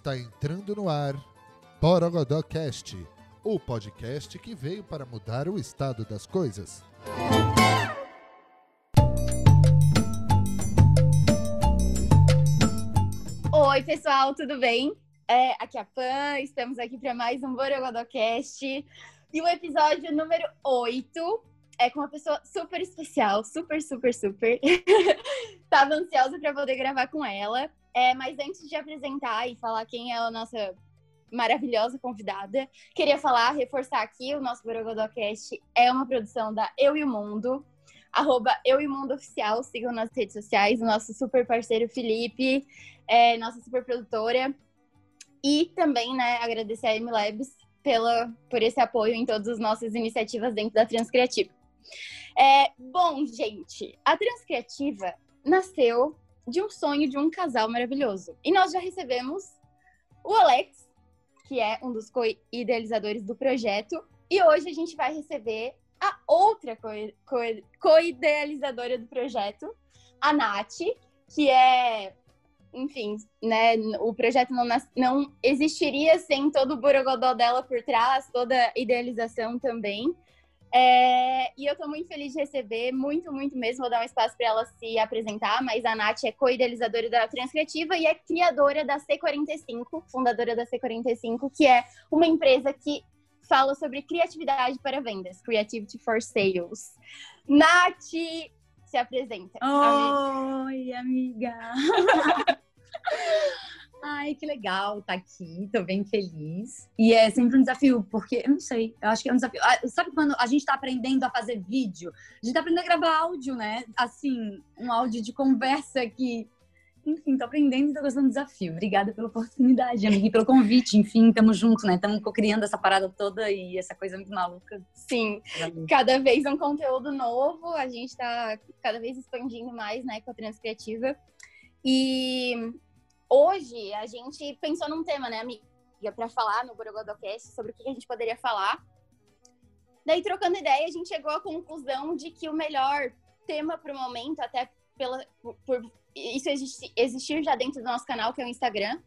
Está entrando no ar Borogodó Cast, o podcast que veio para mudar o estado das coisas. Oi, pessoal, tudo bem? É, aqui é a Pan, estamos aqui para mais um Borogodó Cast. E o episódio número 8 é com uma pessoa super especial, super, super, super. Tava ansiosa para poder gravar com ela. É, mas antes de apresentar e falar quem é a nossa maravilhosa convidada, queria falar, reforçar aqui, o nosso Borogodocast é uma produção da Eu e o Mundo, arroba Eu e Mundo Oficial, sigam nas redes sociais, o nosso super parceiro Felipe, é, nossa super produtora, e também, né, agradecer a MLabs pela, por esse apoio em todas as nossas iniciativas dentro da Transcriativa. É, bom, gente, a Transcriativa nasceu de um sonho de um casal maravilhoso. E nós já recebemos o Alex, que é um dos co-idealizadores do projeto, e hoje a gente vai receber a outra co-idealizadora do projeto, a Nath, que é, enfim, né, o projeto não, não existiria sem todo o borogodó dela por trás, toda a idealização também. É, e eu estou muito feliz de receber, muito, muito mesmo. Vou dar um espaço para ela se apresentar, mas a Nath é co-idealizadora da Transcriativa e é criadora da C45, fundadora da C45, que é uma empresa que fala sobre criatividade para vendas, Creativity for Sales. Nath, se apresenta. Oi, amiga! amiga. Ai, que legal tá aqui, tô bem feliz. E é sempre um desafio, porque eu não sei, eu acho que é um desafio. Ah, sabe quando a gente tá aprendendo a fazer vídeo? A gente tá aprendendo a gravar áudio, né? Assim, um áudio de conversa que. Enfim, tô aprendendo e tô gostando do desafio. Obrigada pela oportunidade, amiga, e pelo convite. Enfim, tamo junto, né? Estamos criando essa parada toda e essa coisa muito maluca. Sim, cada vez um conteúdo novo, a gente tá cada vez expandindo mais, né, com a Transcriativa. E hoje a gente pensou num tema, né, amiga, para falar no Borogodocast sobre o que a gente poderia falar. Daí, trocando ideia, a gente chegou à conclusão de que o melhor tema para o momento, até pela, por, isso existir já dentro do nosso canal, que é o Instagram,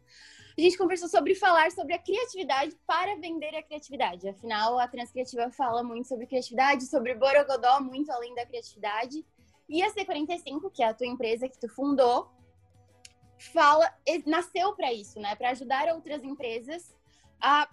a gente conversou sobre falar sobre a criatividade para vender a criatividade. Afinal, a Transcriativa fala muito sobre criatividade, sobre Borogodó, muito além da criatividade. E a C45, que é a tua empresa que tu fundou, fala nasceu para isso, né? Para ajudar outras empresas a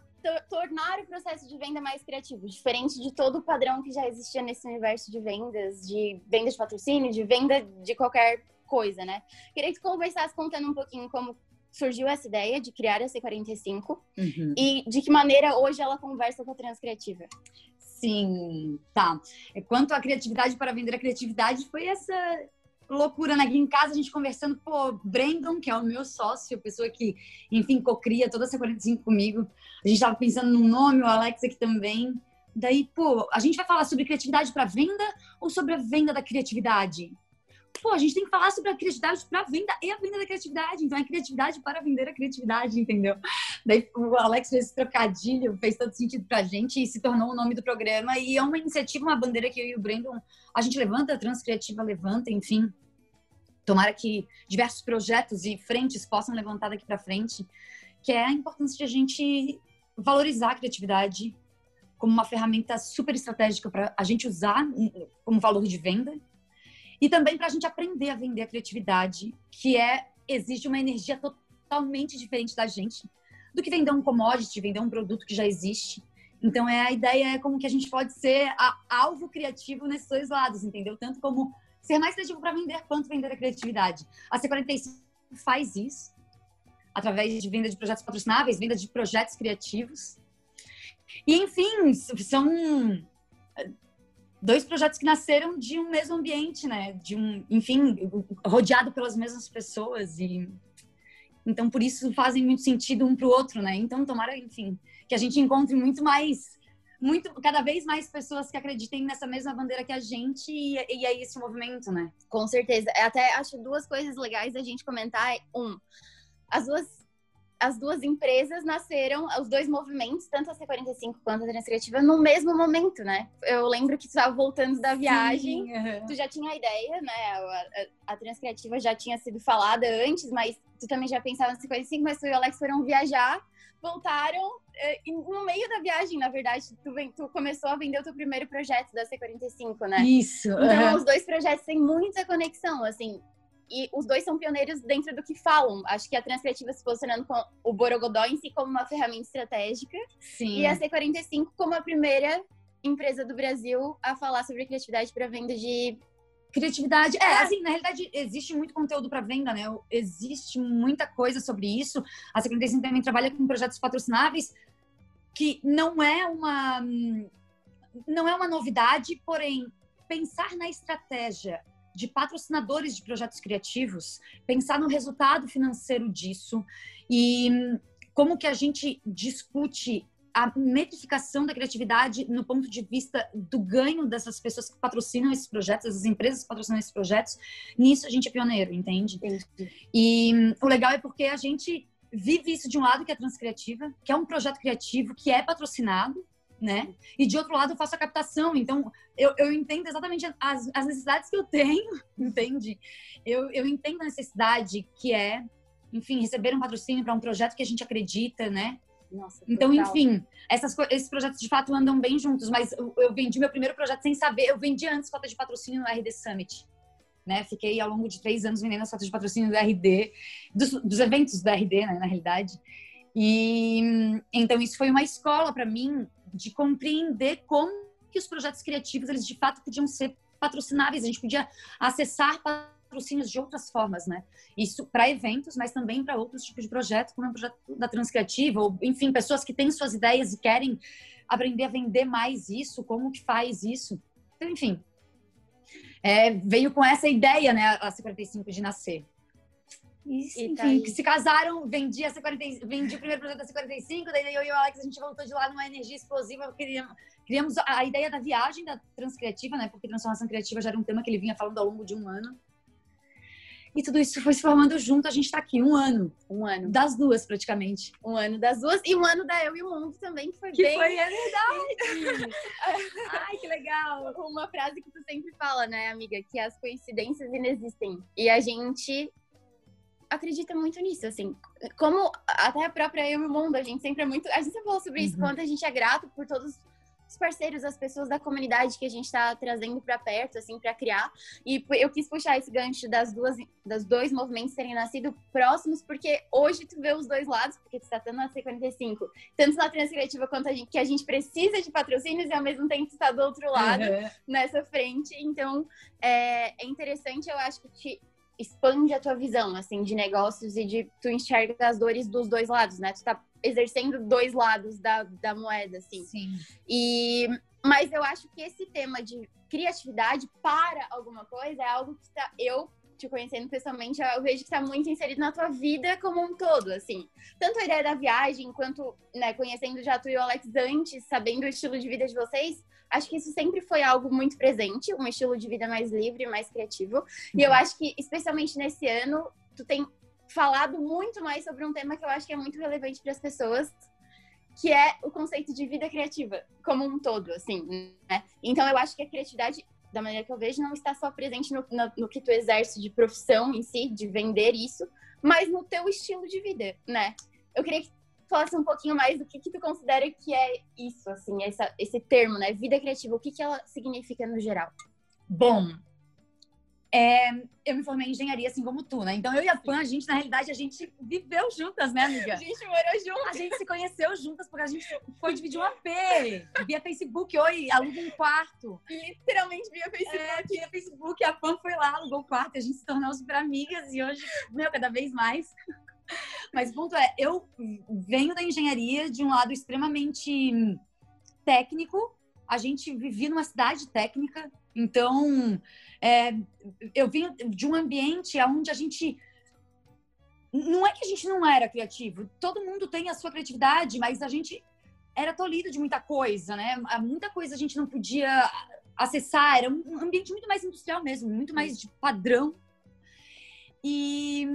tornar o processo de venda mais criativo, diferente de todo o padrão que já existia nesse universo de vendas, de venda de patrocínio, de venda de qualquer coisa, né? Queria que tu conversasse contando um pouquinho como surgiu essa ideia de criar a C45 uhum. e de que maneira hoje ela conversa com a Transcriativa. Sim, tá. Quanto à criatividade para vender a criatividade, foi essa loucura, né? Aqui em casa a gente conversando, pô, Brandon, que é o meu sócio, pessoa que, enfim, cocria toda essa 45 comigo. A gente tava pensando num nome, o Alex aqui também. Daí, pô, a gente vai falar sobre criatividade para venda ou sobre a venda da criatividade? Pô, a gente tem que falar sobre a criatividade para venda e a venda da criatividade. Então, é criatividade para vender a criatividade, entendeu? Daí, o Alex fez esse trocadilho, fez todo sentido pra gente e se tornou o nome do programa. E é uma iniciativa, uma bandeira que eu e o Brandon, a gente levanta, a Transcriativa levanta, enfim. Tomara que diversos projetos e frentes possam levantar daqui para frente, que é a importância de a gente valorizar a criatividade como uma ferramenta super estratégica para a gente usar como valor de venda e também para a gente aprender a vender a criatividade, que é exige uma energia totalmente diferente da gente do que vender um commodity, vender um produto que já existe. Então é a ideia é como que a gente pode ser a, alvo criativo nesses dois lados, entendeu? Tanto como ser mais criativo para vender quanto vender a criatividade. A C45 faz isso através de venda de projetos patrocináveis, venda de projetos criativos. E, enfim, são dois projetos que nasceram de um mesmo ambiente, né? De um, enfim, rodeado pelas mesmas pessoas e então por isso fazem muito sentido um para o outro, né? Então tomara, enfim, que a gente encontre muito mais muito, cada vez mais pessoas que acreditem nessa mesma bandeira que a gente e, e é esse movimento, né? Com certeza. Até acho duas coisas legais da gente comentar. Um, as duas as duas empresas nasceram, os dois movimentos, tanto a C45 quanto a Transcriativa, no mesmo momento, né? Eu lembro que tu estava voltando da viagem, Sim, uhum. tu já tinha a ideia, né? A, a, a Transcriativa já tinha sido falada antes, mas tu também já pensava na C45, mas tu e o Alex foram viajar, voltaram, eh, no meio da viagem, na verdade, tu, vem, tu começou a vender o teu primeiro projeto da C45, né? Isso. Então, uhum. os dois projetos têm muita conexão, assim e os dois são pioneiros dentro do que falam. Acho que a Transcriativa se posicionando com o Borogodó em si como uma ferramenta estratégica Sim. e a C45 como a primeira empresa do Brasil a falar sobre criatividade para venda de criatividade. É, é, assim, na realidade, existe muito conteúdo para venda, né? Existe muita coisa sobre isso. A C45 também trabalha com projetos patrocináveis, que não é uma não é uma novidade, porém pensar na estratégia de patrocinadores de projetos criativos, pensar no resultado financeiro disso e como que a gente discute a metrificação da criatividade no ponto de vista do ganho dessas pessoas que patrocinam esses projetos, essas empresas que patrocinam esses projetos, nisso a gente é pioneiro, entende? Entendi. E o legal é porque a gente vive isso de um lado que é a Transcriativa, que é um projeto criativo que é patrocinado, né? E de outro lado eu faço a captação, então eu, eu entendo exatamente as, as necessidades que eu tenho, entende? Eu, eu entendo a necessidade que é, enfim, receber um patrocínio para um projeto que a gente acredita, né? Nossa, então, enfim, essas, esses projetos de fato andam bem juntos, mas eu, eu vendi meu primeiro projeto sem saber, eu vendi antes cota de patrocínio no RD Summit. Né? Fiquei ao longo de três anos vendendo as cotas de patrocínio do RD, dos, dos eventos do RD, né, na realidade. E então isso foi uma escola para mim de compreender como que os projetos criativos eles de fato podiam ser patrocináveis, a gente podia acessar patrocínios de outras formas, né? Isso para eventos, mas também para outros tipos de projetos, como é o projeto da Transcriativa, ou enfim, pessoas que têm suas ideias e querem aprender a vender mais isso, como que faz isso. Então, enfim, é, veio com essa ideia, né, a 55 de nascer. Isso, e tá enfim, que se casaram, vendi, a C40, vendi o primeiro projeto da C45, daí eu e o Alex, a gente voltou de lá numa energia explosiva, queríamos, criamos a ideia da viagem da transcriativa, né, porque transformação criativa já era um tema que ele vinha falando ao longo de um ano. E tudo isso foi se formando junto, a gente está aqui um ano. Um ano. Das duas, praticamente. Um ano das duas. E um ano da Eu e o Mundo também, que foi que bem... foi, é verdade! Ai, que legal! Uma frase que tu sempre fala, né, amiga? Que as coincidências inexistem. E a gente acredita muito nisso, assim. Como até a própria Eu e o Mundo, a gente sempre é muito. A gente sempre falou sobre isso, uhum. quanto a gente é grato por todos os parceiros, as pessoas da comunidade que a gente está trazendo para perto, assim, para criar. E eu quis puxar esse gancho das duas, das dois movimentos terem nascido próximos, porque hoje tu vê os dois lados, porque tu está tanto na C45, tanto na Transcriativa quanto a gente, que a gente precisa de patrocínios e ao mesmo tempo tu está do outro lado, uhum. nessa frente. Então, é, é interessante, eu acho que te, expande a tua visão, assim, de negócios e de tu enxerga as dores dos dois lados, né? Tu tá exercendo dois lados da, da moeda, assim. Sim. E, mas eu acho que esse tema de criatividade para alguma coisa é algo que tá, eu te conhecendo pessoalmente, eu vejo que está muito inserido na tua vida como um todo, assim. Tanto a ideia da viagem, quanto, né, conhecendo já tu e o Alex antes, sabendo o estilo de vida de vocês, acho que isso sempre foi algo muito presente, um estilo de vida mais livre, mais criativo. E eu uhum. acho que, especialmente nesse ano, tu tem falado muito mais sobre um tema que eu acho que é muito relevante para as pessoas, que é o conceito de vida criativa como um todo, assim, né? Então eu acho que a criatividade, da maneira que eu vejo, não está só presente no, no, no que tu exerce de profissão em si, de vender isso, mas no teu estilo de vida, né? Eu queria que falasse um pouquinho mais do que, que tu considera que é isso, assim, essa, esse termo, né? Vida criativa, o que, que ela significa no geral? Bom, é, eu me formei em engenharia, assim como tu, né? Então eu e a Pan, a gente, na realidade, a gente viveu juntas, né, amiga? A gente morou juntas. A gente se conheceu juntas porque a gente foi dividir um AP. Via Facebook, oi, aluga um quarto. Literalmente via Facebook. É, via Facebook, a Pan foi lá, alugou o quarto, a gente se tornou super amigas e hoje, meu, cada vez mais. Mas o ponto é, eu venho da engenharia de um lado extremamente técnico. A gente vivia numa cidade técnica, então é, eu vim de um ambiente onde a gente não é que a gente não era criativo, todo mundo tem a sua criatividade, mas a gente era tolhido de muita coisa, né? Muita coisa a gente não podia acessar, era um ambiente muito mais industrial mesmo, muito mais de padrão. E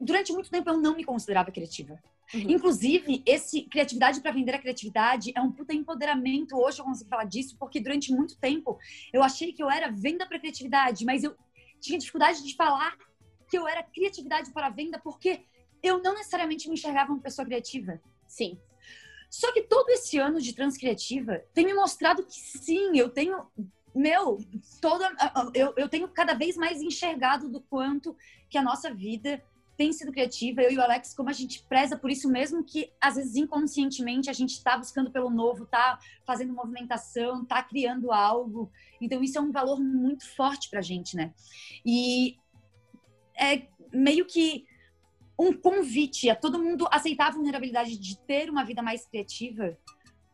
durante muito tempo eu não me considerava criativa. Uhum. Inclusive, esse criatividade para vender a criatividade é um puta empoderamento. Hoje eu consigo falar disso, porque durante muito tempo eu achei que eu era venda para criatividade, mas eu tinha dificuldade de falar que eu era criatividade para venda, porque eu não necessariamente me enxergava uma pessoa criativa. Sim. Só que todo esse ano de transcriativa tem me mostrado que sim, eu tenho. Meu, toda, eu, eu tenho cada vez mais enxergado do quanto que a nossa vida tem sido criativa. Eu e o Alex, como a gente preza por isso mesmo, que às vezes inconscientemente a gente está buscando pelo novo, está fazendo movimentação, está criando algo. Então isso é um valor muito forte para a gente, né? E é meio que um convite a todo mundo aceitar a vulnerabilidade de ter uma vida mais criativa,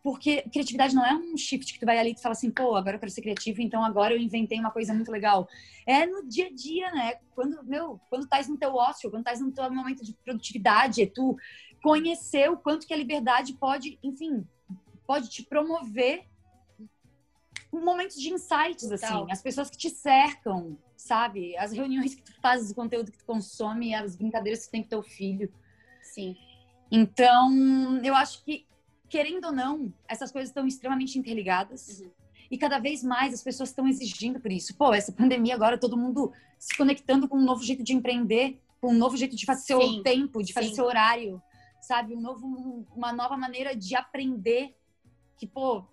porque criatividade não é um shift que tu vai ali e tu fala assim, pô, agora eu quero ser criativo, então agora eu inventei uma coisa muito legal. É no dia a dia, né? Quando, meu, quando estás no teu ócio, quando estás no teu momento de produtividade, é tu conhecer o quanto que a liberdade pode, enfim, pode te promover momentos de insights, assim, as pessoas que te cercam, sabe? As reuniões que tu fazes, o conteúdo que tu consome, as brincadeiras que tu tem com teu filho. Sim. Então, eu acho que, querendo ou não, essas coisas estão extremamente interligadas. Uhum. E cada vez mais as pessoas estão exigindo por isso. Pô, essa pandemia agora, todo mundo se conectando com um novo jeito de empreender, com um novo jeito de fazer seu Sim. tempo, de fazer Sim. seu horário, sabe? Um novo, uma nova maneira de aprender. Que, pô,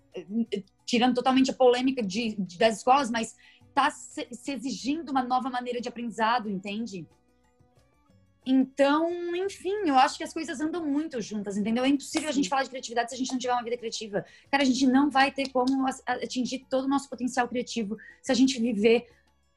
tirando totalmente a polêmica de, de das escolas, mas tá se, se, exigindo uma nova maneira de aprendizado, entende? Então, enfim, eu acho que as coisas andam muito juntas, entendeu? É impossível a gente falar de criatividade se a gente não tiver uma vida criativa. Cara, a gente não vai ter como atingir todo o nosso potencial criativo se a gente viver,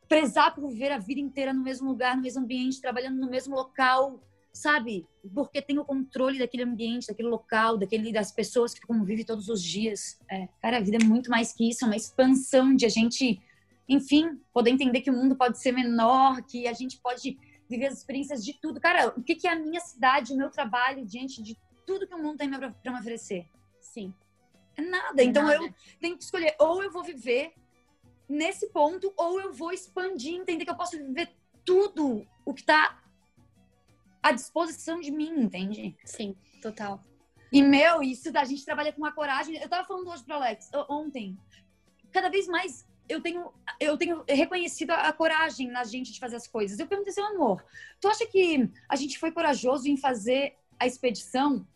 prezar por viver a vida inteira no mesmo lugar, no mesmo ambiente, trabalhando no mesmo local, sabe? Porque tem o controle daquele ambiente, daquele local, daquele das pessoas que convivem todos os dias. É, cara, a vida é muito mais que isso, é uma expansão de a gente, enfim, poder entender que o mundo pode ser menor, que a gente pode viver as experiências de tudo. Cara, o que, que é a minha cidade, o meu trabalho diante de tudo que o mundo tem para me oferecer? Sim. É nada. É então nada. eu tenho que escolher ou eu vou viver nesse ponto ou eu vou expandir, entender que eu posso viver tudo o que está à disposição de mim, entende? Sim, total. E, meu, isso da gente trabalha com a coragem. Eu tava falando hoje pro Alex, ontem. Cada vez mais eu tenho, eu tenho reconhecido a, coragem na gente de fazer as coisas. Eu perguntei, seu amor, tu acha que a gente foi corajoso em fazer a expedição?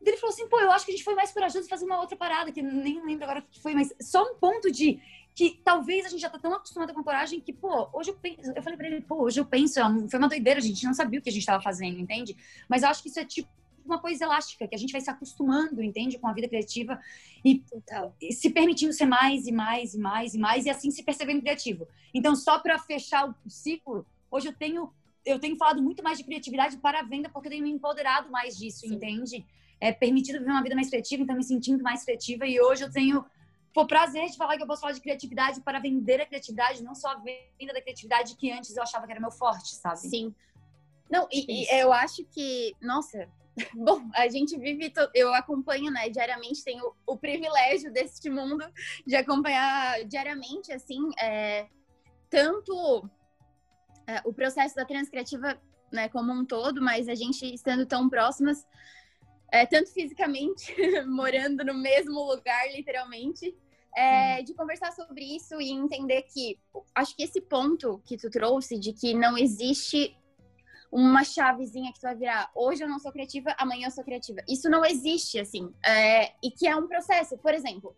Ele falou assim, pô, eu acho que a gente foi mais corajoso em fazer uma outra parada, que nem lembro agora o que foi, mas só um ponto de que talvez a gente já tá tão acostumado com coragem que, pô, hoje eu penso, eu falei pra ele, pô, hoje eu penso, é foi uma doideira, a gente não sabia o que a gente tava fazendo, entende? Mas eu acho que isso é tipo uma coisa elástica, que a gente vai se acostumando, entende? Com a vida criativa e, e se permitindo ser mais e mais e mais e mais e assim se percebendo criativo. Então, só para fechar o ciclo, hoje eu tenho eu tenho falado muito mais de criatividade para a venda porque eu tenho me empoderado mais disso, Sim. entende? É permitido viver uma vida mais criativa, então me sentindo mais criativa e hoje eu tenho Pô, prazer de falar que eu posso falar de criatividade para vender a criatividade, não só a venda da criatividade que antes eu achava que era meu forte, sabe? Sim. Não, e, e eu acho que, nossa, bom, a gente vive, eu acompanho, né, diariamente, tenho o privilégio deste mundo de acompanhar diariamente, assim, é, tanto é, o processo da transcriativa, né, como um todo, mas a gente estando tão próximas, é, tanto fisicamente, morando no mesmo lugar, literalmente, é, uhum. de conversar sobre isso e entender que acho que esse ponto que tu trouxe de que não existe uma chavezinha que tu vai virar hoje eu não sou criativa, amanhã eu sou criativa. Isso não existe, assim. É, e que é um processo. Por exemplo,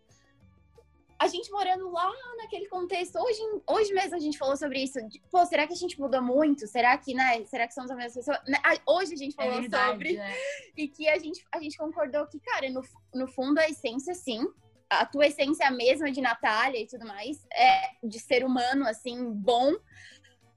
a gente morando lá naquele contexto, hoje, hoje mesmo a gente falou sobre isso. De, Pô, será que a gente mudou muito? Será que, né? Será que somos as mesmas pessoas? Né, hoje a gente falou é verdade, sobre. É. E que a gente, a gente concordou que, cara, no, no fundo a essência, sim. A tua essência é a mesma de Natália e tudo mais. É de ser humano, assim, bom.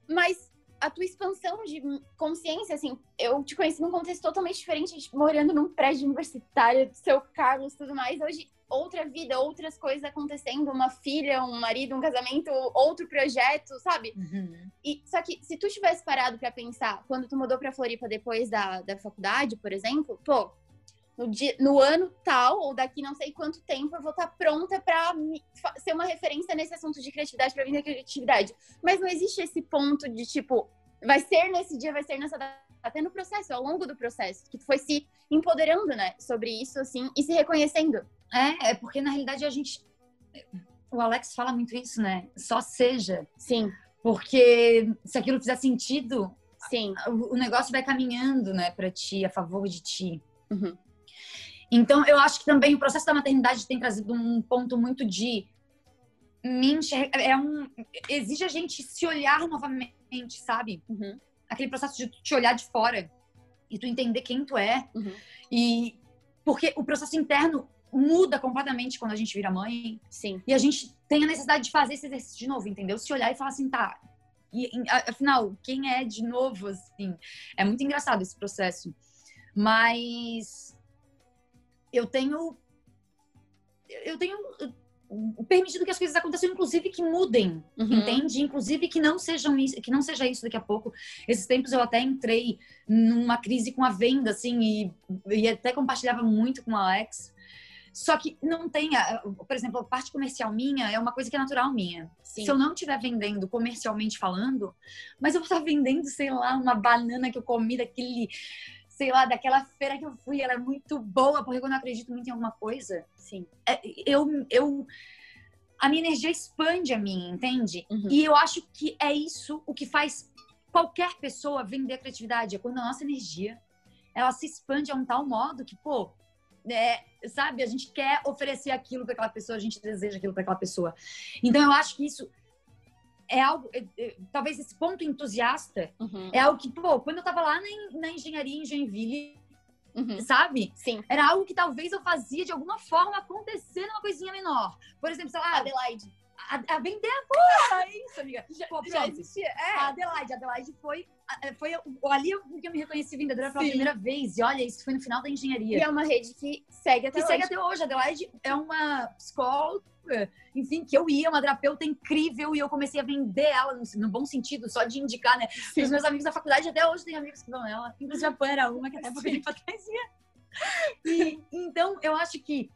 Mas a tua expansão de consciência, assim, eu te conheci num contexto totalmente diferente, morando num prédio universitário, seu Carlos tudo mais. Hoje outra vida, outras coisas acontecendo, uma filha, um marido, um casamento, outro projeto, sabe? Uhum. E só que se tu tivesse parado para pensar, quando tu mudou para Floripa depois da, da faculdade, por exemplo, pô, no, dia, no ano tal ou daqui não sei quanto tempo eu vou estar tá pronta para ser uma referência nesse assunto de criatividade para vender criatividade. Mas não existe esse ponto de tipo, vai ser nesse dia, vai ser nessa data até no processo, ao longo do processo, que tu foi se empoderando, né, sobre isso, assim, e se reconhecendo. É, é porque na realidade a gente. O Alex fala muito isso, né? Só seja. Sim. Porque se aquilo fizer sentido, Sim. o negócio vai caminhando, né, para ti, a favor de ti. Uhum. Então, eu acho que também o processo da maternidade tem trazido um ponto muito de me. É um, exige a gente se olhar novamente, sabe? Uhum. Aquele processo de te olhar de fora e tu entender quem tu é. Uhum. E porque o processo interno muda completamente quando a gente vira mãe. Sim. E a gente tem a necessidade de fazer esse exercício de novo, entendeu? Se olhar e falar assim, tá. E, afinal, quem é de novo, assim? É muito engraçado esse processo. Mas eu tenho. Eu tenho permitido que as coisas aconteçam, inclusive que mudem, uhum. entende? Inclusive que não sejam isso, que não seja isso daqui a pouco. Esses tempos eu até entrei numa crise com a venda, assim, e, e até compartilhava muito com a Alex. Só que não tem, por exemplo, a parte comercial minha é uma coisa que é natural minha. Sim. Se eu não estiver vendendo comercialmente falando, mas eu vou estar vendendo, sei lá, uma banana que eu comi daquele sei lá, daquela feira que eu fui, ela é muito boa, porque quando eu acredito muito em alguma coisa, sim, é, eu, eu, a minha energia expande a mim, entende? Uhum. E eu acho que é isso o que faz qualquer pessoa vender a criatividade, é quando a nossa energia, ela se expande a um tal modo que, pô, é, sabe, a gente quer oferecer aquilo para aquela pessoa, a gente deseja aquilo para aquela pessoa. Então eu acho que isso é algo, é, é, talvez esse ponto entusiasta uhum. é algo que, pô, quando eu tava lá na, na engenharia em Joinville, uhum. sabe? Sim. Era algo que talvez eu fazia de alguma forma acontecer numa coisinha menor. Por exemplo, sei lá. Adelaide. A, a vender a porra, é isso, amiga. Já, pô, já existia. É. A Adelaide, a Adelaide foi, foi ali que eu me reconheci vendedora pela Sim. primeira vez. E olha, isso foi no final da engenharia. E é uma rede que segue até que hoje. segue até hoje. A Adelaide é uma escola enfim, que eu ia, uma terapeuta incrível, e eu comecei a vender ela, no, no bom sentido, só de indicar, né? Sim. Os meus amigos da faculdade, até hoje tem amigos que vão nela. Inclusive a Pan era uma, que até pouco tempo atrás E, então, eu acho que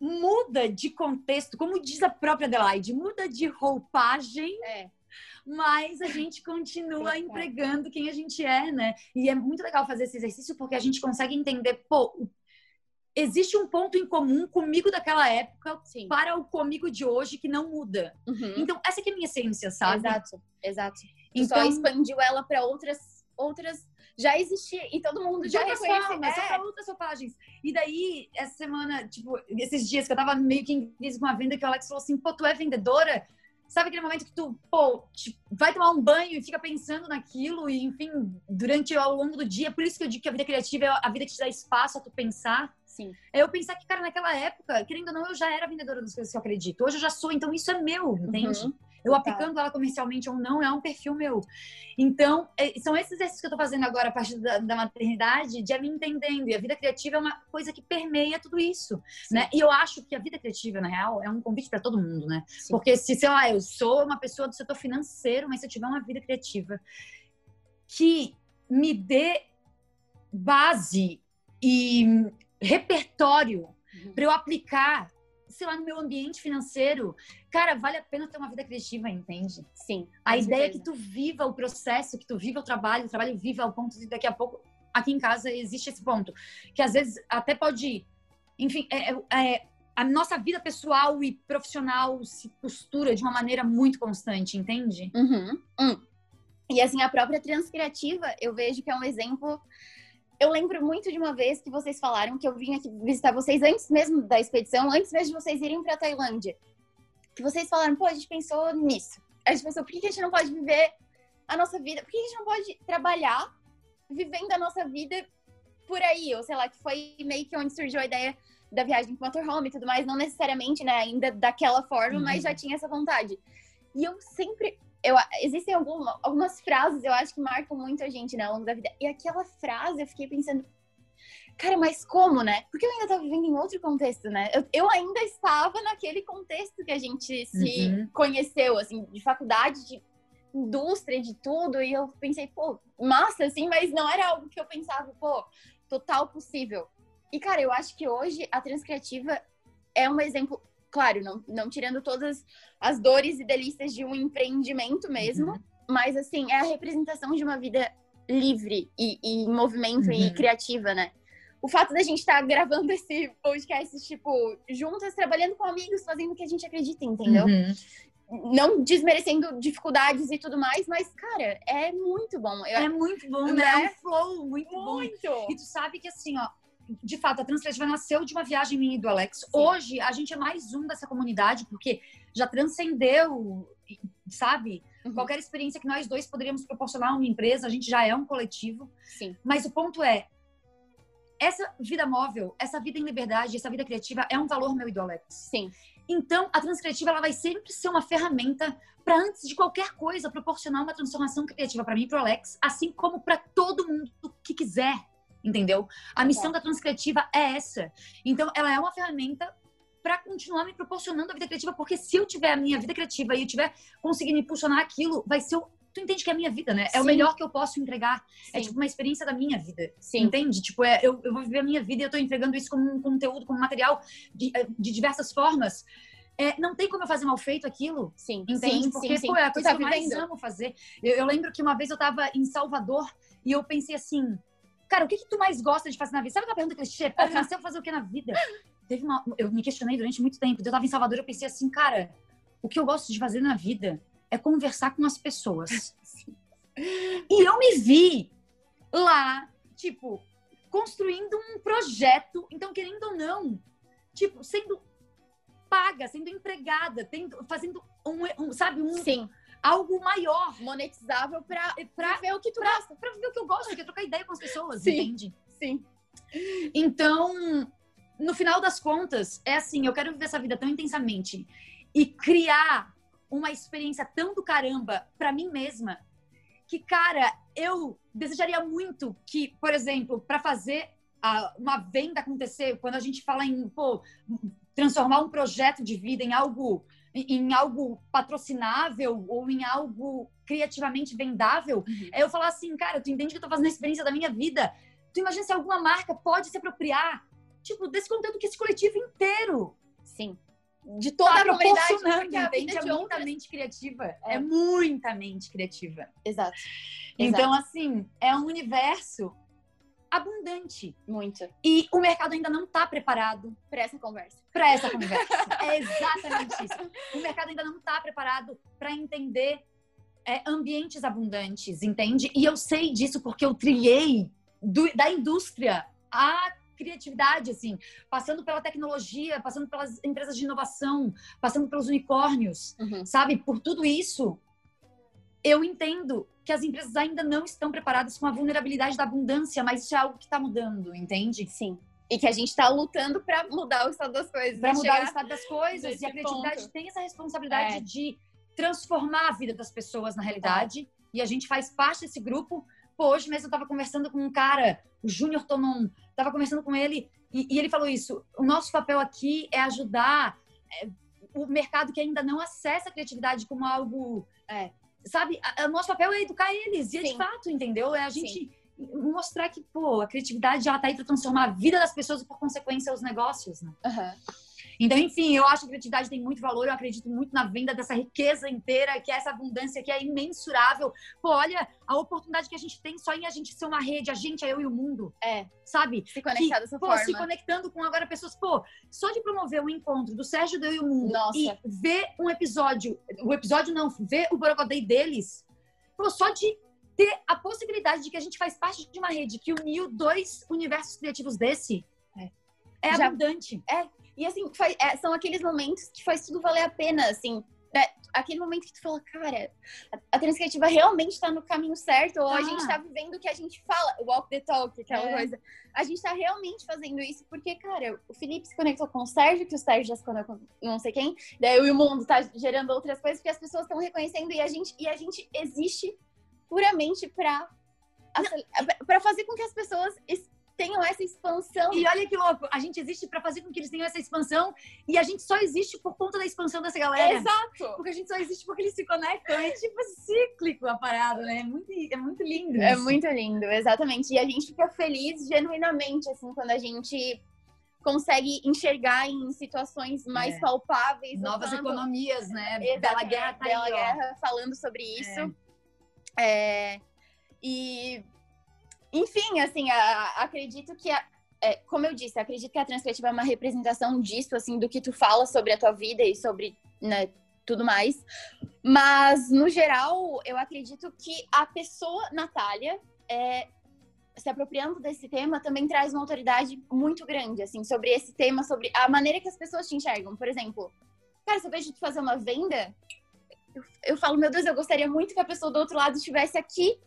muda de contexto, como diz a própria Adelaide, muda de roupagem. É mas a gente continua empregando quem a gente é, né? E é muito legal fazer esse exercício porque a gente consegue entender, pô, existe um ponto em comum comigo daquela época Sim. para o comigo de hoje que não muda. Uhum. Então, essa que é a minha essência, sabe? Exato, exato. então, só expandiu ela para outras outras já existia e todo mundo já reconhece, formas, é. só para outras roupagens. E daí, essa semana, tipo, esses dias que eu tava meio que em crise com a venda, que o Alex falou assim, pô, tu é vendedora? Sabe aquele momento que tu, pô, vai tomar um banho e fica pensando naquilo e, enfim, durante ao longo do dia. Por isso que eu digo que a vida criativa é a vida que te dá espaço a tu pensar. Sim. É eu pensar que, cara, naquela época, querendo ou não, eu já era vendedora das coisas que eu acredito. Hoje eu já sou, então isso é meu, entende? Uhum. Eu aplicando ela comercialmente ou não, é um perfil meu. Então, é, são esses exercícios que eu tô fazendo agora a partir da, da, maternidade, de me entendendo. E a vida criativa é uma coisa que permeia tudo isso, Sim. né? E eu acho que a vida criativa, na real, é um convite para todo mundo, né? Sim. Porque se, sei lá, eu sou uma pessoa do setor financeiro, mas se eu tiver uma vida criativa que me dê base e repertório uhum. para eu aplicar, sei lá, no meu ambiente financeiro, cara, vale a pena ter uma vida criativa, entende? Sim. A ideia é que tu viva o processo, que tu viva o trabalho, o trabalho viva ao ponto de daqui a pouco, aqui em casa existe esse ponto, que às vezes até pode, enfim, é, é, é a nossa vida pessoal e profissional se costura de uma maneira muito constante, entende? Uhum. Hum. E assim, a própria Transcriativa, eu vejo que é um exemplo eu lembro muito de uma vez que vocês falaram que eu vim aqui visitar vocês antes mesmo da expedição, antes mesmo de vocês irem para Tailândia. Que vocês falaram, pô, a gente pensou nisso. A gente pensou, por que a gente não pode viver a nossa vida? Por que a gente não pode trabalhar vivendo a nossa vida por aí? Ou sei lá, que foi meio que onde surgiu a ideia da viagem com o motorhome e tudo mais, não necessariamente, né, ainda daquela forma, uhum. mas já tinha essa vontade. E eu sempre eu, existem alguma, algumas frases, eu acho, que marcam muito a gente, né, ao longo da vida. E aquela frase, eu fiquei pensando, cara, mas como, né? Porque eu ainda estava vivendo em outro contexto, né? Eu, eu, ainda estava naquele contexto que a gente se uhum. conheceu, assim, de faculdade, de indústria, de tudo. E eu pensei, pô, massa, assim, mas não era algo que eu pensava, pô, total possível. E, cara, eu acho que hoje a Transcriativa é um exemplo claro, não, não tirando todas as dores e delícias de um empreendimento mesmo, uhum. mas assim, é a representação de uma vida livre e, e em movimento e Uhum. criativa, né? O fato da gente estar gravando esse podcast, tipo, juntas, trabalhando com amigos, fazendo o que a gente acredita, entendeu? Uhum. Não desmerecendo dificuldades e tudo mais, mas, cara, é muito bom. Eu, É muito bom, né? Né? É um flow muito, bom. muito! E tu sabe que assim, ó, de fato, a Transcriativa nasceu de uma viagem minha e do Alex. Hoje, a gente é mais um dessa comunidade, porque já transcendeu, sabe? Uhum. Qualquer experiência que nós dois poderíamos proporcionar a uma empresa, a gente já é um coletivo. Sim, Mas o ponto é, essa vida móvel, essa vida em liberdade, essa vida criativa é um valor meu e do Alex. sim, Então, a transcriativa ela vai sempre ser uma ferramenta para antes de qualquer coisa proporcionar uma transformação criativa para mim e para o Alex, assim como para todo mundo que quiser, entendeu? A missão da transcriativa é essa. Então, ela é uma ferramenta para continuar me proporcionando a vida criativa, porque se eu tiver a minha vida criativa e eu tiver conseguindo impulsionar aquilo, vai ser o Tu entende que é a minha vida, né? É o Sim. melhor que eu posso entregar. É sim, tipo uma experiência da minha vida. sim. Entende? Tipo, é, eu, eu vou viver a minha vida e eu tô entregando isso como um conteúdo, como material de, eh, de diversas formas. É, não tem como eu fazer mal feito aquilo. Sim, Entende? sim, Porque, sim, pô, é a coisa tá que eu mais amo fazer. Eu, eu lembro que uma vez eu tava em Salvador e eu pensei assim, cara, o que que tu mais gosta de fazer na vida? Sabe aquela pergunta clichê? Pô, tu nasceu pra fazer o que na vida? Teve uma, eu me questionei durante muito tempo. Eu tava em Salvador eu pensei assim, cara, o que eu gosto de fazer na vida é conversar com as pessoas. E eu me vi lá, tipo, construindo um projeto. Então, querendo ou não, tipo, sendo paga, sendo empregada, tendo, fazendo um, um, sabe, um, Sim, algo maior monetizável pra, pra, ver o que tu pra, gosta. pra viver o que eu gosto, que trocar ideia com as pessoas, Sim. entende? Sim, Então, no final das contas, é assim, eu quero viver essa vida tão intensamente e criar uma experiência tão do caramba pra mim mesma que, cara, eu desejaria muito que, por exemplo, pra fazer a- uma venda acontecer, quando a gente fala em, pô, transformar um projeto de vida em algo em algo patrocinável ou em algo criativamente vendável, Uhum. é eu falar assim, cara, tu entende que eu tô fazendo a experiência da minha vida? Tu imagina se alguma marca pode se apropriar, tipo, desse conteúdo que esse coletivo inteiro sim. De toda tá a comunidade, proporcionando, porque a entende? É de muita outras... mente criativa. É. É. muita mente criativa. Exato. Então, assim, é um universo abundante. Muito. E o mercado ainda não está preparado Pra essa conversa. para essa conversa. é exatamente isso. O mercado ainda não está preparado para entender é, ambientes abundantes, entende? E eu sei disso porque eu trilhei do- da indústria a criatividade, assim, passando pela tecnologia, passando pelas empresas de inovação, passando pelos unicórnios, Uhum. sabe? Por tudo isso, eu entendo que as empresas ainda não estão preparadas com a vulnerabilidade da abundância, mas isso é algo que está mudando, entende? Sim. E que a gente tá lutando pra mudar o estado das coisas. Para mudar o estado das coisas. E a criatividade ponto. tem essa responsabilidade É. de transformar a vida das pessoas na realidade. E a gente faz parte desse grupo. Pô, hoje mesmo eu tava conversando com um cara, o Júnior Tonon, tava conversando com ele e, e ele falou isso. O nosso papel aqui é ajudar é, o mercado que ainda não acessa a criatividade como algo. É. Sabe? A- a- O nosso papel é educar eles. E é de Sim. fato, entendeu? É a Sim. gente mostrar que, pô, a criatividade ela tá aí para transformar a vida das pessoas e, por consequência, os negócios, né? Aham. Então, enfim, eu acho que a criatividade tem muito valor, eu acredito muito na venda dessa riqueza inteira, que é essa abundância que é imensurável. Pô, olha a oportunidade que a gente tem só em a gente ser uma rede, a gente, a eu e o mundo, É, sabe? se conectar dessa Pô, forma. se conectando com agora pessoas, pô, só de promover um encontro do Sérgio do Eu e o Mundo Nossa. e ver um episódio, o episódio não, ver o Borogodei deles, pô, só de ter a possibilidade de que a gente faz parte de uma rede que uniu dois universos criativos desse, É. é Já- abundante. E assim, faz- é, são aqueles momentos que faz tudo valer a pena, assim. né? Aquele momento que tu fala, cara, a, a transcriativa realmente tá no caminho certo, ou a Tá. gente tá vivendo o que a gente fala, o walk the talk, aquela É. coisa. A gente tá realmente fazendo isso porque, cara, o Felipe se conectou com o Sérgio, que o Sérgio já se conectou com não sei quem, daí o mundo tá gerando outras coisas, porque as pessoas estão reconhecendo e a gente, e a gente existe puramente pra, pra fazer com que as pessoas es- tenham essa expansão. E olha que louco, a gente existe pra fazer com que eles tenham essa expansão e a gente só existe por conta da expansão dessa galera. Exato! Porque a gente só existe porque eles se conectam. É tipo cíclico a parada, né? É muito, é muito lindo. É isso. muito lindo, exatamente. E a gente fica feliz genuinamente, assim, quando a gente consegue enxergar em situações mais É. palpáveis. Novas quanto- econômias, né? Exatamente, Bela Guerra tá Bela aí, ó. Guerra falando sobre isso. É, e enfim, assim, a, acredito que, a, é, como eu disse, acredito que a transcriativa é uma representação disso, assim, do que tu fala sobre a tua vida e sobre né, tudo mais. Mas, no geral, eu acredito que a pessoa, Natália, é, se apropriando desse tema, também traz uma autoridade muito grande, assim, sobre esse tema, sobre a maneira que as pessoas te enxergam. Por exemplo, cara, se eu vejo tu fazer uma venda, eu, eu falo, meu Deus, eu gostaria muito que a pessoa do outro lado estivesse aqui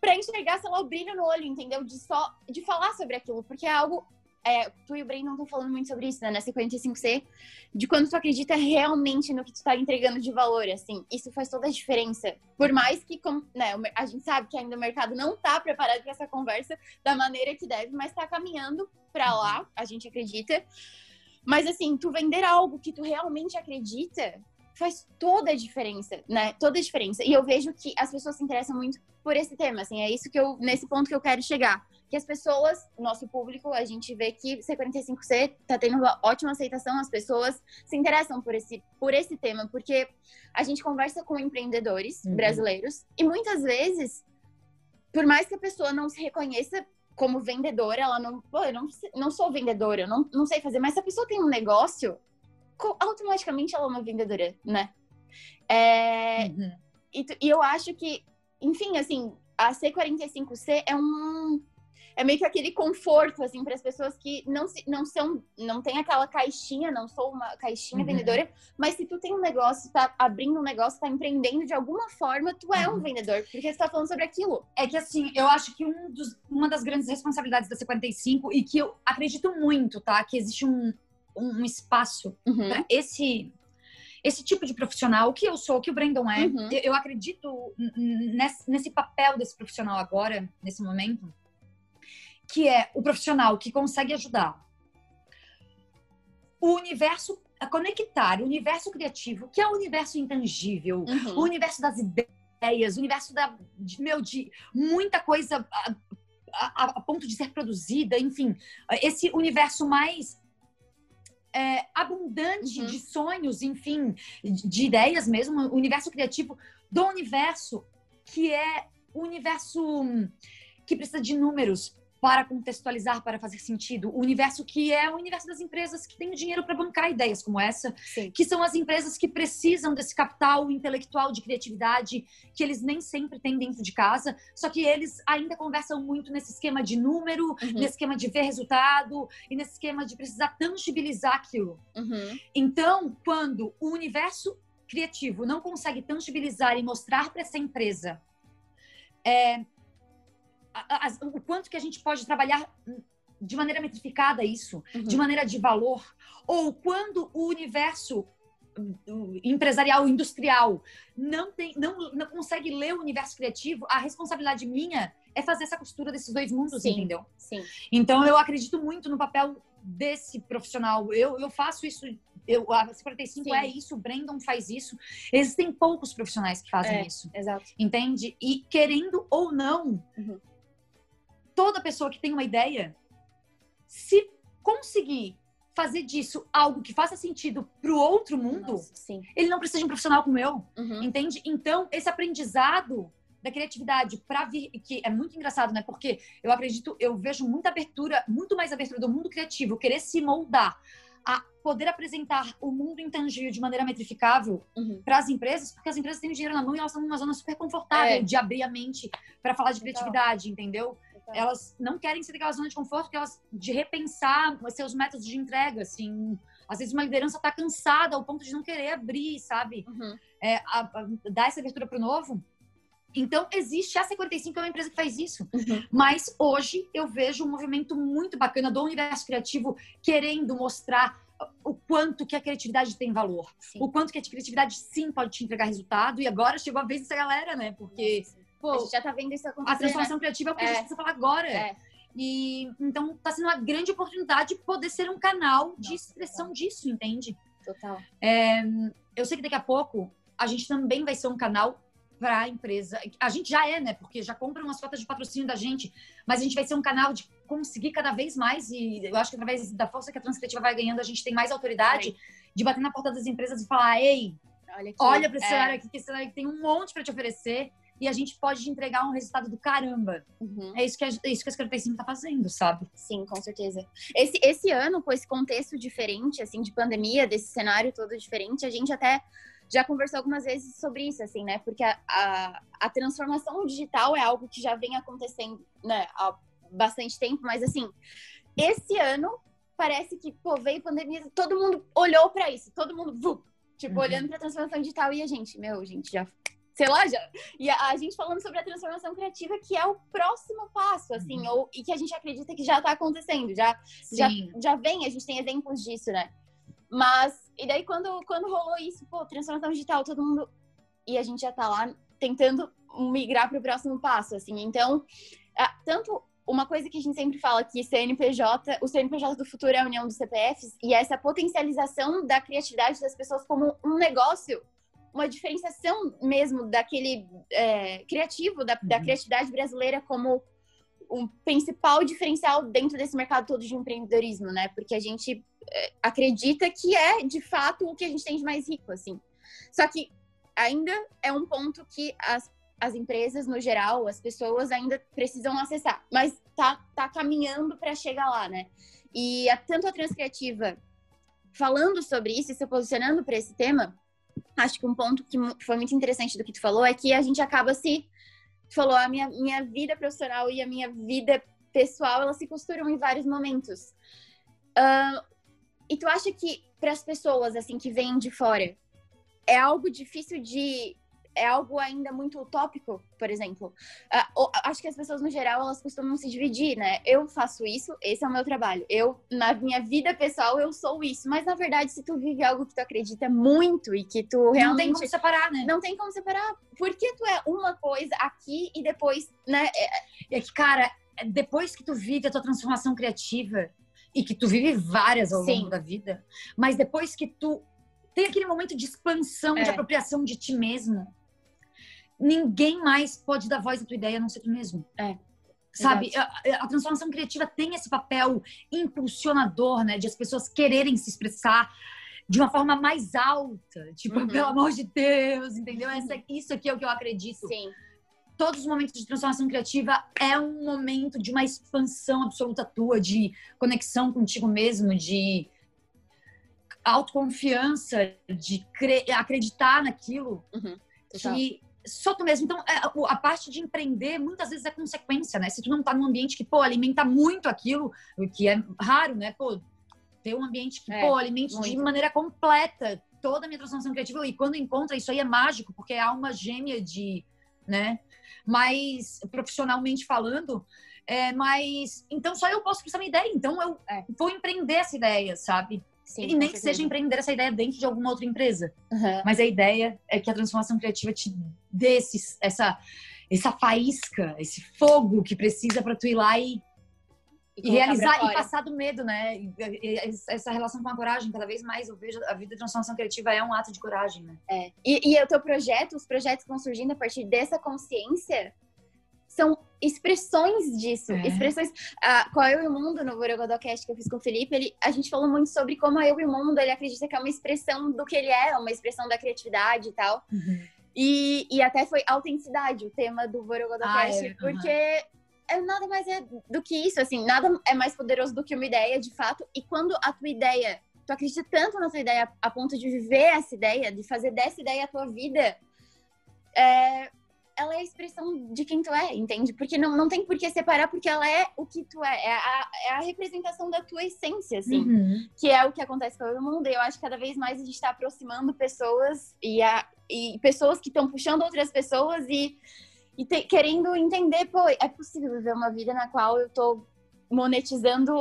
para enxergar, sei lá, o brilho no olho, entendeu? De só de falar sobre aquilo, porque é algo é, tu e o Brandon estão falando muito sobre isso, né, nessa 45C, de quando tu acredita realmente no que tu tá entregando de valor, assim. Isso faz toda a diferença. Por mais que, né, a gente sabe que ainda o mercado não tá preparado para essa conversa da maneira que deve, mas tá caminhando para lá, a gente acredita. Mas, assim, tu vender algo que tu realmente acredita faz toda a diferença, né? Toda a diferença. E eu vejo que as pessoas se interessam muito por esse tema, assim, é isso que eu, nesse ponto que eu quero chegar que as pessoas, nosso público, a gente vê que C45C está tendo uma ótima aceitação, as pessoas se interessam por esse, por esse tema, porque a gente conversa com empreendedores uhum. brasileiros e muitas vezes, por mais que a pessoa não se reconheça como vendedora, ela não, pô, eu não, não sou vendedora, eu não, não sei fazer, mas se a pessoa tem um negócio, automaticamente ela é uma vendedora, né? É, uhum. e, e eu acho que, enfim, assim, a C45C é um é meio que aquele conforto, assim, para as pessoas que não, se, não são, não tem aquela caixinha, não sou uma caixinha uhum. vendedora, mas se tu tem um negócio, tá abrindo um negócio, tá empreendendo de alguma forma, tu é uhum. um vendedor, porque você tá falando sobre aquilo. É que, assim, eu acho que um dos, uma das grandes responsabilidades da C45, e que eu acredito muito, tá, que existe um, um espaço uhum. para esse esse tipo de profissional, que eu sou, que o Brandon é, uhum. eu, eu acredito nesse, nesse papel desse profissional agora, nesse momento, que é o profissional que consegue ajudar o universo a conectar o universo criativo, que é o universo intangível, uhum. o universo das ideias, o universo da, de, meu, de muita coisa a, a, a, ponto de ser produzida, enfim, esse universo mais é, abundante uhum. de sonhos, enfim, de, de ideias mesmo, o universo criativo do universo que é o universo que precisa de números, para contextualizar, para fazer sentido. O universo que é o universo das empresas que têm dinheiro para bancar ideias como essa, Sim. que são as empresas que precisam desse capital intelectual de criatividade que eles nem sempre têm dentro de casa, só que eles ainda conversam muito nesse esquema de número, uhum. nesse esquema de ver resultado e nesse esquema de precisar tangibilizar aquilo. Uhum. Então, quando o universo criativo não consegue tangibilizar e mostrar para essa empresa é, as, o quanto que a gente pode trabalhar de maneira metrificada isso, uhum. de maneira de valor, ou quando o universo empresarial, industrial, não, tem, não, não consegue ler o universo criativo, a responsabilidade minha é fazer essa costura desses dois mundos, sim, entendeu? Sim. Então eu acredito muito no papel desse profissional. Eu, eu faço isso, eu, a 45 sim. é isso, o Brandon faz isso. Existem poucos profissionais que fazem é, isso. Exato. Entende? E querendo ou não, uhum toda pessoa que tem uma ideia, se conseguir fazer disso algo que faça sentido para o outro mundo, Nossa, ele não precisa de um profissional como eu, uhum. entende? Então, esse aprendizado da criatividade para vir, que é muito engraçado, né? Porque eu acredito, eu vejo muita abertura, muito mais abertura do mundo criativo, querer se moldar a poder apresentar o mundo intangível de maneira metrificável uhum. para as empresas, porque as empresas têm o dinheiro na mão e elas estão numa zona super confortável é. de abrir a mente para falar de criatividade, entendeu? Elas não querem sair daquela zona de conforto, porque elas de repensar seus métodos de entrega, assim. Às vezes uma liderança está cansada ao ponto de não querer abrir, sabe? Uhum. É, a, a, dar essa abertura para o novo. Então, existe a C45, é uma empresa que faz isso. Uhum. Mas hoje eu vejo um movimento muito bacana do universo criativo querendo mostrar o quanto que a criatividade tem valor. Sim. O quanto que a criatividade sim pode te entregar resultado. E agora chegou a vez dessa galera, né? Porque sim Pô, a gente já tá vendo isso acontecer. A transformação né? criativa é o que é. a gente precisa falar agora. É. E então tá sendo uma grande oportunidade de poder ser um canal de Nossa, expressão total. disso, entende? Total. É, eu sei que daqui a pouco a gente também vai ser um canal para a empresa. A gente já é, né? Porque já compram umas cotas de patrocínio da gente, mas a gente vai ser um canal de conseguir cada vez mais e eu acho que através da força que a Transcriativa vai ganhando, a gente tem mais autoridade de bater na porta das empresas e falar: "Ei, olha, olha para esse é. cenário aqui, que esse cenário aqui tem um monte para te oferecer" e a gente pode entregar um resultado do caramba. Uhum. É isso que a, é isso que a 55 tá fazendo, sabe? Sim, com certeza. Esse, esse ano, com esse contexto diferente, assim, de pandemia, desse cenário todo diferente, a gente até já conversou algumas vezes sobre isso, assim, né? Porque a, a, a transformação digital é algo que já vem acontecendo, né, há bastante tempo, mas assim, esse ano parece que, pô, veio pandemia, todo mundo olhou para isso, todo mundo, vu, tipo, Uhum. olhando pra transformação digital e a gente, meu, gente, já sei lá, já. E a, a gente falando sobre a transformação criativa, que é o próximo passo, assim, Uhum. ou, e que a gente acredita que já tá acontecendo, já, já, Sim. já vem, a gente tem exemplos disso, né? Mas, e daí quando, quando rolou isso, pô, transformação digital, todo mundo. E a gente já tá lá tentando migrar pro próximo passo, assim. Então, tanto uma coisa que a gente sempre fala que CNPJ, o CNPJ do futuro é a união dos CPFs, e essa potencialização da criatividade das pessoas como um negócio, uma diferenciação mesmo daquele é, criativo, da, da Uhum. criatividade brasileira como um principal diferencial dentro desse mercado todo de empreendedorismo, né? Porque a gente é, acredita que é, de fato, o que a gente tem de mais rico, assim. Só que ainda é um ponto que as, as empresas, no geral, as pessoas ainda precisam acessar. Mas tá, tá caminhando para chegar lá, né? E a, tanto a Transcriativa falando sobre isso e se posicionando para esse tema, acho que um ponto que foi muito interessante do que tu falou é que a gente acaba se... Tu falou, a minha, minha vida profissional e a minha vida pessoal, elas se costuram em vários momentos. Ahn, e tu acha que para as pessoas assim que vêm de fora é algo difícil de é algo ainda muito utópico, por exemplo? O- acho que as pessoas no geral elas costumam se dividir, né? Eu faço isso, esse é o meu trabalho. Eu na minha vida pessoal eu sou isso, mas na verdade se tu vive algo que tu acredita muito e que tu Não tem realmente como separar, né? não tem como separar. Por que tu é uma coisa aqui e depois, né? é- É que, cara, depois que tu vive a tua transformação criativa e que tu vive várias ao Sim. longo da vida, mas depois que tu tem aquele momento de expansão, de É. apropriação de ti mesmo, ninguém mais pode dar voz à tua ideia a não ser tu mesmo. É. Sabe, a, a transformação criativa tem esse papel impulsionador, né, de as pessoas quererem se expressar de uma forma mais alta, tipo, Uhum. pelo amor de Deus, entendeu? Essa, isso aqui é o que eu acredito Sim. todos os momentos de transformação criativa é um momento de uma expansão absoluta tua, de conexão contigo mesmo, de autoconfiança, de cre- acreditar naquilo Total. que só tu mesmo. Então, é, a parte de empreender muitas vezes é consequência, né? Se tu não tá num ambiente que, pô, alimenta muito aquilo, o que é raro, né? Pô, ter um ambiente que, É, pô, alimente de muito. maneira completa toda a minha transformação criativa. E quando encontra, isso aí é mágico, porque é alma gêmea de, né? Mas, profissionalmente falando, é, mas, então só eu posso pensar minha ideia. Então eu É. vou empreender essa ideia, sabe? Sim, e nem que seja empreender essa ideia dentro de alguma outra empresa. Aham. Mas a ideia é que a transformação criativa te dê esse, essa, essa faísca, esse fogo que precisa para tu ir lá e, e pra realizar e passar do medo, né? E- e- e essa relação com a coragem, cada vez mais eu vejo a vida de transformação criativa é um ato de coragem, né? É. E, e o teu projeto, os projetos que vão surgindo a partir dessa consciência são expressões disso. É. Expressões. Ah, com a Eu e o Mundo, no Borogodocast que eu fiz com o Felipe, ele, a gente falou muito sobre como a Eu e o Mundo ele acredita que é uma expressão do que ele é, uma expressão da criatividade e tal. E, e até foi autenticidade o tema do Borogodocast, Ah, é, porque é, nada mais é do que isso, assim, nada é mais poderoso do que uma ideia, de fato. E quando a tua ideia, tu acredita tanto na tua ideia a ponto de viver essa ideia, de fazer dessa ideia a tua vida, é, ela é a expressão de quem tu é, entende? Porque não, não tem por que separar, porque ela é o que tu é, é a, é a representação da tua essência, assim Uhum. que é o que acontece com todo mundo. E eu acho que cada vez mais a gente está aproximando pessoas e, a, e pessoas que estão puxando outras pessoas e, e te- querendo entender, pô, é possível viver uma vida na qual eu tô monetizando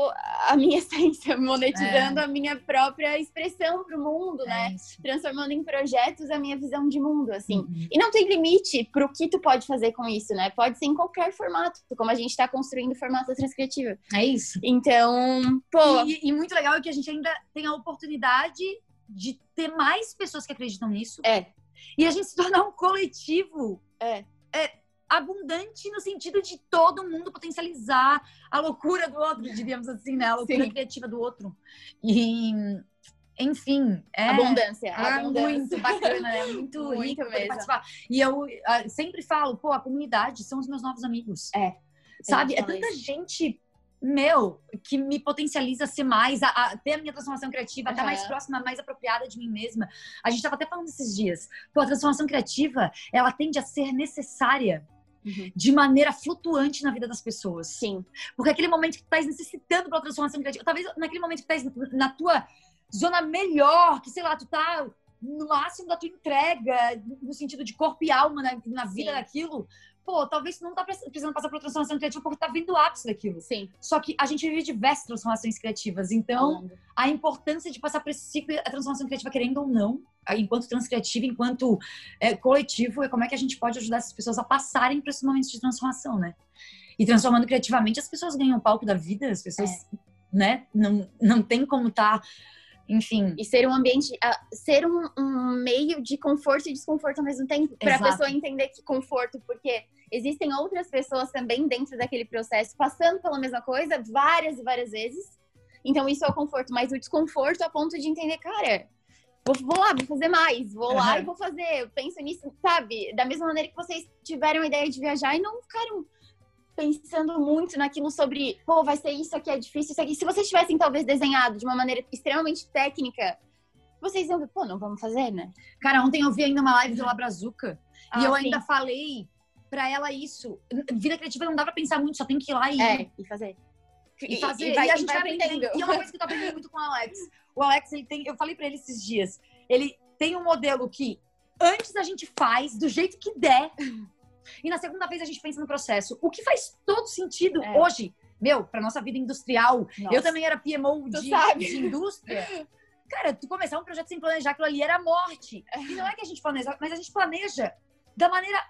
a minha essência, monetizando a minha própria expressão pro mundo, né? É isso. Transformando em projetos a minha visão de mundo, assim. Uhum. E não tem limite pro que tu pode fazer com isso, né? Pode ser em qualquer formato, como a gente tá construindo o formato da transcriativa. É isso. Então, pô, E, e muito legal é que a gente ainda tem a oportunidade de ter mais pessoas que acreditam nisso. É. E a gente se tornar um coletivo É. abundante no sentido de todo mundo potencializar a loucura do outro, diríamos assim, né? A loucura Sim. criativa do outro. E, enfim. É, abundância. É abundância. muito bacana, é muito, Muito rico mesmo. participar. E eu ah, sempre falo, pô, a comunidade são os meus novos amigos. É. Sabe? É tanta isso. gente, meu, que me potencializa a ser mais, a, a ter a minha transformação criativa, estar Aham. mais próxima, mais apropriada de mim mesma. A gente tava até falando esses dias. Pô, a transformação criativa, ela tende a ser necessária Uhum. de maneira flutuante na vida das pessoas. Sim. Porque aquele momento que tu estás necessitando pela transformação criativa, talvez naquele momento que tu estás na tua zona melhor, que sei lá, tu tá no máximo da tua entrega, no sentido de corpo e alma na, na vida Sim. daquilo, pô, talvez tu não tá precisando passar por transformação criativa porque tá vendo o ápice daquilo. Sim. Só que a gente vive diversas transformações criativas, então a importância de passar por esse ciclo, a transformação criativa, querendo ou não, enquanto transcriativa, enquanto é, coletivo, é como é que a gente pode ajudar essas pessoas a passarem por esses momentos de transformação, né? E transformando criativamente, as pessoas ganham o palco da vida, as pessoas, né? Não, não tem como tá, enfim. E ser um ambiente, ah, ser um, um meio de conforto e desconforto ao mesmo tempo, para a pessoa entender que conforto, porque existem outras pessoas também dentro daquele processo passando pela mesma coisa várias e várias vezes. Então isso é o conforto, mas o desconforto a ponto de entender, cara, vou, vou lá, vou fazer mais, vou lá Aham. e vou fazer, eu penso nisso, sabe? Da mesma maneira que vocês tiveram a ideia de viajar e não ficaram pensando muito naquilo sobre, pô, vai ser isso aqui, é difícil, isso aqui. Se vocês tivessem talvez desenhado de uma maneira extremamente técnica, vocês iam ver, pô, não vamos fazer, né? Cara, ontem eu vi ainda uma live do Labrazuca Ah, e eu sim. ainda falei pra ela isso. Vida criativa não dá pra pensar muito, só tem que ir lá e É, e fazer. e fazer. E, vai- a gente vai, aprendendo. aprendendo. E é uma coisa que eu tô aprendendo muito com o Alex. O Alex, ele tem. Eu falei pra ele esses dias. Ele tem um modelo que antes a gente faz do jeito que der. E na segunda vez a gente pensa no processo. O que faz todo sentido É. hoje, meu, pra nossa vida industrial. Nossa. Eu também era PMO de, de indústria. Cara, tu começar um projeto sem planejar aquilo ali era morte. E não é que a gente planeja, mas a gente planeja da maneira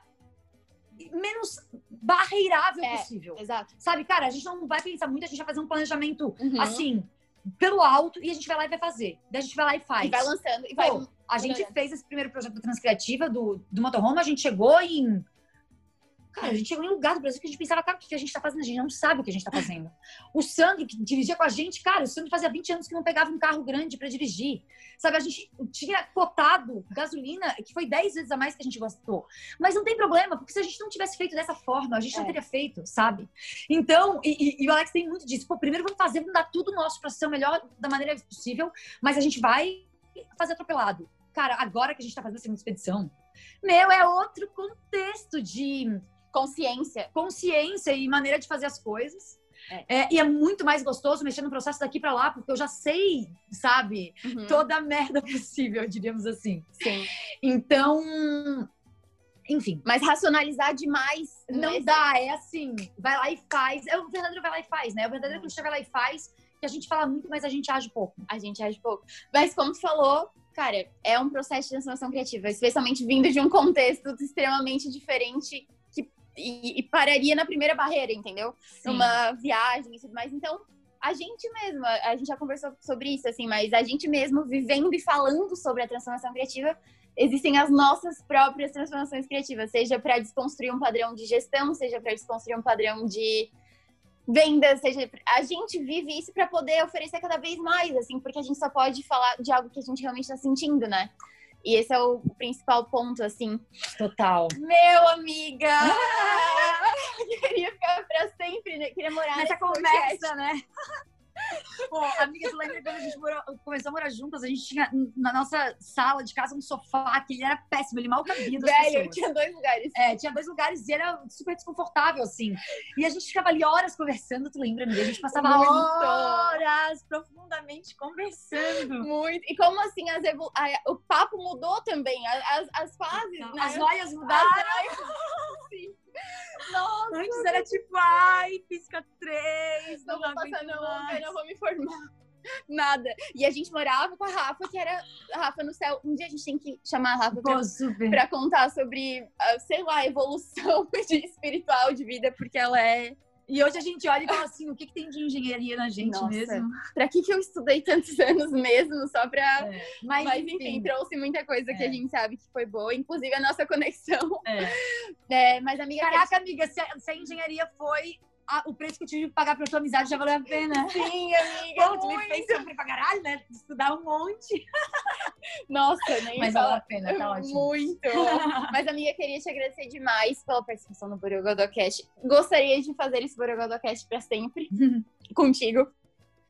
menos barreirável É. possível. Exato. Sabe, cara, a gente não vai pensar muito, a gente vai fazer um planejamento Uhum. assim, pelo alto, e a gente vai lá e vai fazer. Daí a gente vai lá e faz. E vai lançando. E vai. A gente fez esse primeiro projeto da Transcriativa do, do Motorhome, a gente chegou em. Cara, a gente chegou em um lugar do Brasil que a gente pensava, cara, o que a gente tá fazendo? A gente não sabe o que a gente tá fazendo. O Sandro, que dirigia com a gente, cara, o Sandro fazia 20 anos que não pegava um carro grande pra dirigir. Sabe, a gente tinha cotado gasolina, que foi 10 vezes a mais que a gente gostou. Mas não tem problema, porque se a gente não tivesse feito dessa forma, a gente não É. teria feito, sabe? Então, e, e- e o Alex tem muito disso. Pô, primeiro vamos fazer, vamos dar tudo nosso pra ser o melhor da maneira possível, mas a gente vai fazer atropelado. Cara, agora que a gente tá fazendo a segunda expedição, meu, é outro contexto de Consciência. consciência e maneira de fazer as coisas. É. É, e é muito mais gostoso mexer no processo daqui pra lá, porque eu já sei, sabe, Uhum. toda a merda possível, diríamos assim. Sim. Então, enfim. Mas racionalizar demais. Não nesse- dá, é assim, vai lá e faz. É o verdadeiro vai lá e faz, né? O verdadeiro que a gente vai lá e faz, que a gente fala muito, mas a gente age pouco. A gente age pouco. Mas como tu falou, cara, é um processo de transformação criativa, especialmente vindo de um contexto extremamente diferente que, e, e pararia na primeira barreira, entendeu? Numa viagem e tudo mais. Então, a gente mesmo, a a gente já conversou sobre isso, assim, mas a gente mesmo vivendo e falando sobre a transformação criativa, existem as nossas próprias transformações criativas, seja para desconstruir um padrão de gestão, seja para desconstruir um padrão de vendas, seja a gente vive isso para poder oferecer cada vez mais, assim, porque a gente só pode falar de algo que a gente realmente está sentindo, né? E esse é o principal ponto, assim. Total. Meu amiga! Eu queria ficar pra sempre, né? queria morar Nessa nesse podcast. conversa, né? Pô, amiga, tu lembra quando a gente morou- começou a morar juntas? A gente tinha na nossa sala de casa um sofá que ele era péssimo, ele mal cabia Velho, pessoas. tinha dois lugares. É, tinha dois lugares e era super desconfortável, assim. E a gente ficava ali horas conversando, tu lembra, amiga? A gente passava Muito. horas profundamente conversando. Muito. E como assim as o papo mudou também, as, as fases, né? As noias As mudaram. noias- Sim. Nossa, Antes era tipo, ai, pisca três, não não, vou passar no mais. Uber, não vou me formar. Nada. E a gente morava com a Rafa, que era a Rafa no céu. Um dia a gente tem que chamar a Rafa pra pra contar sobre, ah, sei lá, a evolução de espiritual de vida, porque ela é. E hoje a gente olha e fala assim, o que, que tem de engenharia na gente Nossa. mesmo? Pra que, que eu estudei tantos anos mesmo? Só pra. É. Mas, Mas enfim, trouxe muita coisa que É. a gente sabe que foi boa, inclusive a nossa conexão. é. É, mas, amiga, Caraca, amiga, se a, se a engenharia foi a- o preço que eu tive que pagar pra tua amizade já valeu a pena. Sim, amiga. Tu me fez sofrer pra caralho, né? Estudar um monte. Nossa, nem Mas valeu a pena, tá ótimo. Muito. Mas, amiga, queria te agradecer demais pela participação no Borogodocast. Gostaria de fazer esse Borogodocast pra sempre contigo.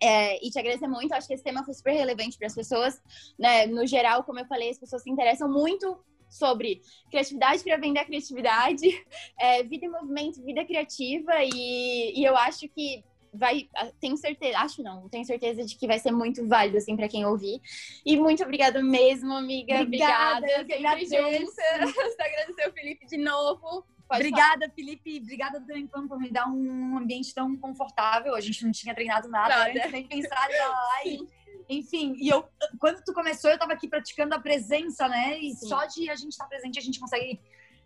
É, e te agradecer muito. Acho que esse tema foi super relevante para as pessoas. Né? No geral, como eu falei, as pessoas se interessam muito sobre criatividade para vender a criatividade, é, vida em movimento, vida criativa. E, e eu acho que vai. Tenho certeza, acho não, tenho certeza de que vai ser muito válido assim para quem ouvir. E muito obrigada mesmo, amiga. Obrigada, que sempre agradeço. juntas. agradecer o Felipe de novo. Pode obrigada, Felipe. Obrigada também por me dar um ambiente tão confortável. A gente não tinha treinado nada, Nada. antes, nem pensado em lá. E, enfim, e eu, quando tu começou, eu tava aqui praticando a presença, né? E Sim. só de a gente estar presente, a gente consegue,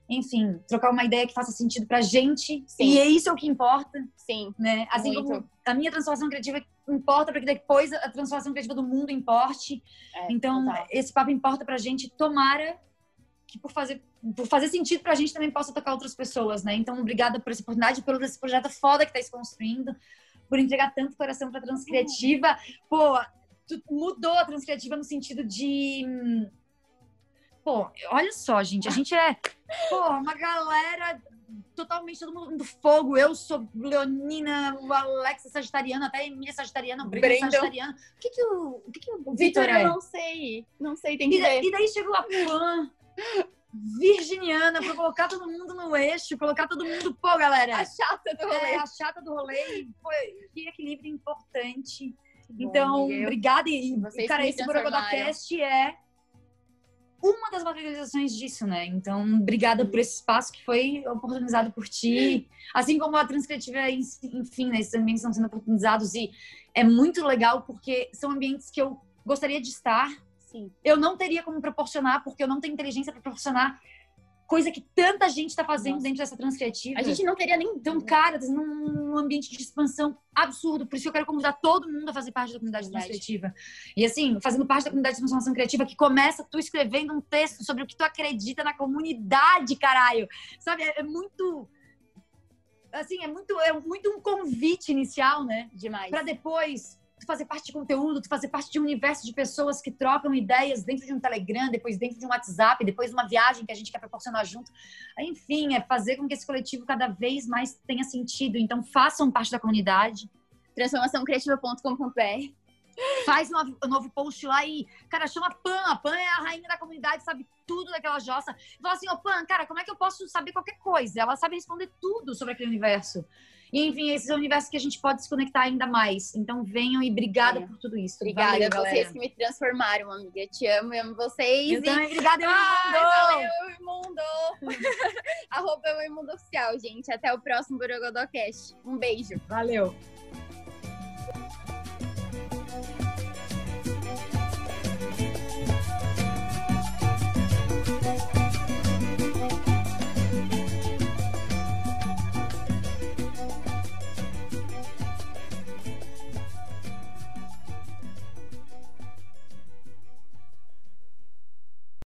enfim, trocar uma ideia que faça sentido pra gente. Sim. E é isso é o que importa. Sim, né? Assim Muito. como a minha transformação criativa importa para que depois a transformação criativa do mundo importe. é, Então, total. esse papo importa pra gente. Tomara que por fazer, por fazer sentido pra gente também possa tocar outras pessoas, né? Então, obrigada por essa oportunidade, pelo esse projeto foda que tá se construindo, por entregar tanto coração pra Transcriativa. Pô, mudou a Transcriativa no sentido de... hum, Pô, olha só, gente, a gente é, pô, uma galera totalmente todo mundo do fogo. Eu sou Leonina, o Alex é sagitariano, até a Emília é sagitariana, o Breno é. O que que o, o, que que o Vitor, é? eu não sei. Não sei, tem que E, ver. e daí chegou a Pan, virginiana, pra colocar todo mundo no eixo, colocar todo mundo, pô, galera, A chata do rolê. é a chata do rolê, e, pô, que equilíbrio importante. Bom, Então, eu- obrigada. E, Vocês cara, esse. Borogodocast é uma das materializações disso, né? Então, obrigada por esse espaço que foi oportunizado por ti. Assim como a transcriativa, enfim, né? Esses ambientes estão sendo oportunizados e é muito legal porque são ambientes que eu gostaria de estar, Sim. eu não teria como proporcionar, porque eu não tenho inteligência para proporcionar coisa que tanta gente está fazendo Nossa. dentro dessa transcriativa. A gente não teria nem. Então, cara, num num ambiente de expansão absurdo. Por isso que eu quero convidar todo mundo a fazer parte da comunidade transcriativa. E assim, fazendo parte da comunidade de transformação criativa, que começa tu escrevendo um texto sobre o que tu acredita na comunidade, caralho. Sabe? É, é muito. Assim, é muito, é muito um convite inicial, né? Demais. Pra depois tu fazer parte de conteúdo, tu fazer parte de um universo de pessoas que trocam ideias dentro de um Telegram, depois dentro de um WhatsApp, depois de uma viagem que a gente quer proporcionar junto. Enfim, é fazer com que esse coletivo cada vez mais tenha sentido. Então, façam parte da comunidade. Transformaçãocreativa.com.br. Faz um novo, post lá e, cara, chama a Pan. A Pan é a rainha da comunidade, sabe tudo daquela jossa. Fala assim, ô Pan, cara, como é que eu posso saber qualquer coisa? Ela sabe responder tudo sobre aquele universo. E, enfim, esse é o universo que a gente pode se conectar ainda mais. Então, venham e obrigada Venham. por tudo isso. Obrigada Valeu, a vocês galera. que me transformaram, amiga. Te amo, eu amo vocês. Eu e- também, obrigada, eu Ai, amo. valeu, Imundo! Arroba o Imundo Oficial, gente. Até o próximo Borogodocast. Um beijo. Valeu.